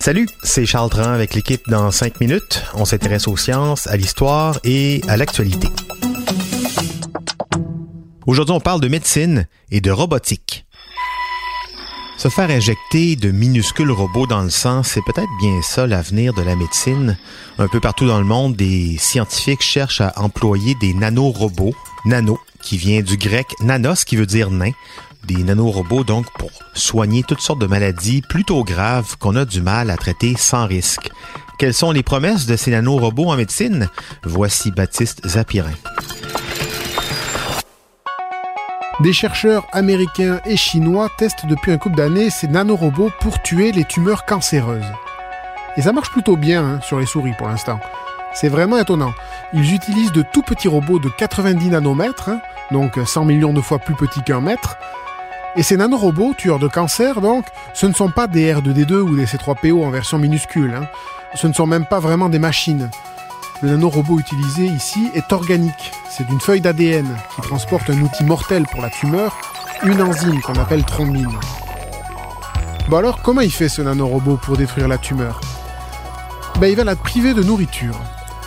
Salut, c'est Charles Tran avec l'équipe dans 5 minutes. On s'intéresse aux sciences, à l'histoire et à l'actualité. Aujourd'hui, on parle de médecine et de robotique. Se faire injecter de minuscules robots dans le sang, c'est peut-être bien ça l'avenir de la médecine. Un peu partout dans le monde, des scientifiques cherchent à employer des nanorobots, nano, qui vient du grec nanos, qui veut dire nain, des nanorobots donc pour soigner toutes sortes de maladies plutôt graves qu'on a du mal à traiter sans risque. Quelles sont les promesses de ces nanorobots en médecine? Voici Baptiste Zapirin. Des chercheurs américains et chinois testent depuis un couple d'années ces nanorobots pour tuer les tumeurs cancéreuses. Et ça marche plutôt bien hein, sur les souris pour l'instant. C'est vraiment étonnant. Ils utilisent de tout petits robots de 90 nanomètres, hein, donc 100 millions de fois plus petits qu'un mètre. Et ces nanorobots, tueurs de cancer, donc, ce ne sont pas des R2D2 ou des C3PO en version minuscule. Hein. Ce ne sont même pas vraiment des machines. Le nanorobot utilisé ici est organique. C'est d'une feuille d'ADN qui transporte un outil mortel pour la tumeur, une enzyme qu'on appelle thrombine. Bon alors, comment il fait ce nanorobot pour détruire la tumeur? Ben, Il va la priver de nourriture.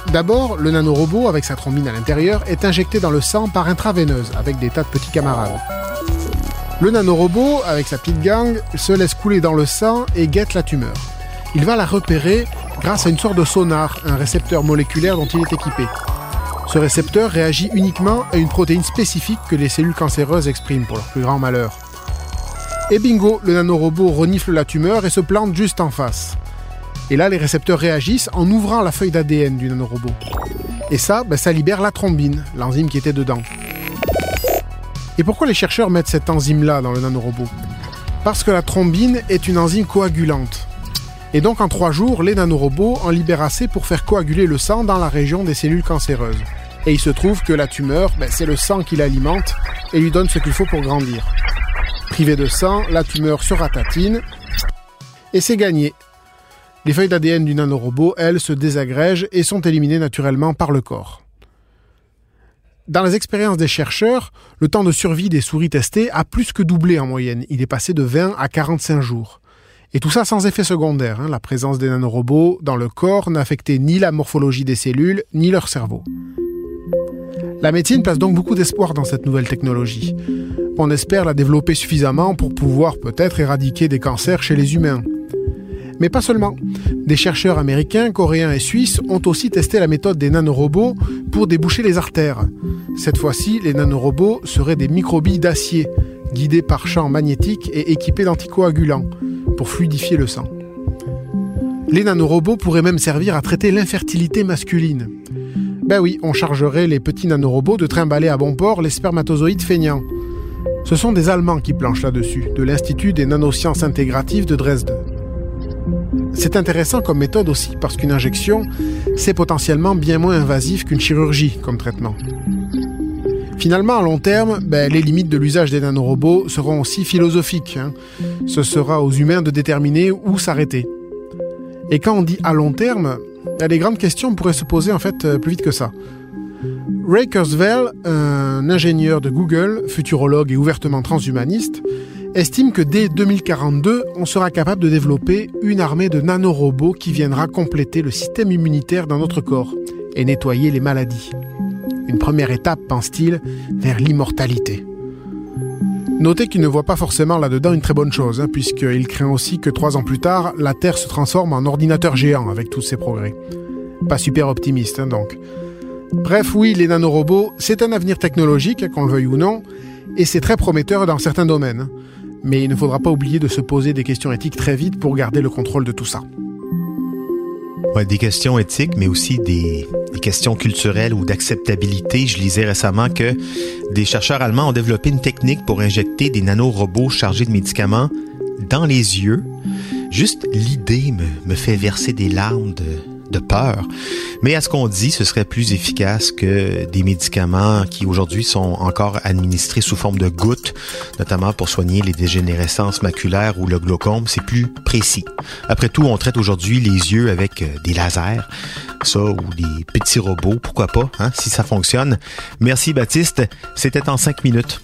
D'abord, le nanorobot, avec sa thrombine à l'intérieur, est injecté dans le sang par intraveineuse, avec des tas de petits camarades. Le nanorobot, avec sa petite gang, se laisse couler dans le sang et guette la tumeur. Il va la repérer grâce à une sorte de sonar, un récepteur moléculaire dont il est équipé. Ce récepteur réagit uniquement à une protéine spécifique que les cellules cancéreuses expriment pour leur plus grand malheur. Et bingo, le nanorobot renifle la tumeur et se plante juste en face. Et là, les récepteurs réagissent en ouvrant la feuille d'ADN du nanorobot. Et ça, ben, ça libère la thrombine, l'enzyme qui était dedans. Et pourquoi les chercheurs mettent cette enzyme-là dans le nanorobot Parce que la thrombine est une enzyme coagulante. Et donc en trois jours, les nanorobots en libèrent assez pour faire coaguler le sang dans la région des cellules cancéreuses. Et il se trouve que la tumeur, ben, c'est le sang qui l'alimente et lui donne ce qu'il faut pour grandir. Privé de sang, la tumeur se ratatine et c'est gagné. Les feuilles d'ADN du nanorobot, elles, se désagrègent et sont éliminées naturellement par le corps. Dans les expériences des chercheurs, le temps de survie des souris testées a plus que doublé en moyenne. Il est passé de 20 à 45 jours. Et tout ça sans effet secondaire. Hein. La présence des nanorobots dans le corps n'affectait ni la morphologie des cellules, ni leur cerveau. La médecine place donc beaucoup d'espoir dans cette nouvelle technologie. On espère la développer suffisamment pour pouvoir peut-être éradiquer des cancers chez les humains. Mais pas seulement. Des chercheurs américains, coréens et suisses ont aussi testé la méthode des nanorobots pour déboucher les artères. Cette fois-ci, les nanorobots seraient des microbilles d'acier, guidés par champs magnétiques et équipés d'anticoagulants pour fluidifier le sang. Les nanorobots pourraient même servir à traiter l'infertilité masculine. Ben oui, on chargerait les petits nanorobots de trimballer à bon port les spermatozoïdes feignants. Ce sont des Allemands qui planchent là-dessus, de l'Institut des nanosciences intégratives de Dresde. C'est intéressant comme méthode aussi parce qu'une injection, c'est potentiellement bien moins invasif qu'une chirurgie comme traitement. Finalement, à long terme, ben, les limites de l'usage des nanorobots seront aussi philosophiques. Hein. Ce sera aux humains de déterminer où s'arrêter. Et quand on dit à long terme, ben, les grandes questions pourraient se poser en fait euh, plus vite que ça. Ray Kurzweil, un ingénieur de Google, futurologue et ouvertement transhumaniste, estime que dès 2042, on sera capable de développer une armée de nanorobots qui viendra compléter le système immunitaire dans notre corps et nettoyer les maladies. Une première étape, pense-t-il, vers l'immortalité. Notez qu'il ne voit pas forcément là-dedans une très bonne chose, hein, puisqu'il craint aussi que trois ans plus tard, la Terre se transforme en ordinateur géant avec tous ses progrès. Pas super optimiste, hein, donc. Bref, oui, les nanorobots, c'est un avenir technologique, qu'on le veuille ou non, et c'est très prometteur dans certains domaines. Mais il ne faudra pas oublier de se poser des questions éthiques très vite pour garder le contrôle de tout ça. Ouais, des questions éthiques, mais aussi des, questions culturelles ou d'acceptabilité. Je lisais récemment que des chercheurs allemands ont développé une technique pour injecter des nanorobots chargés de médicaments dans les yeux. Juste l'idée me, me fait verser des larmes de, de peur. Mais à ce qu'on dit, ce serait plus efficace que des médicaments qui aujourd'hui sont encore administrés sous forme de gouttes, notamment pour soigner les dégénérescences maculaires ou le glaucome. C'est plus précis. Après tout, on traite aujourd'hui les yeux avec euh, des lasers, ça ou des petits robots, pourquoi pas, hein, si ça fonctionne. Merci Baptiste, c'était en cinq minutes.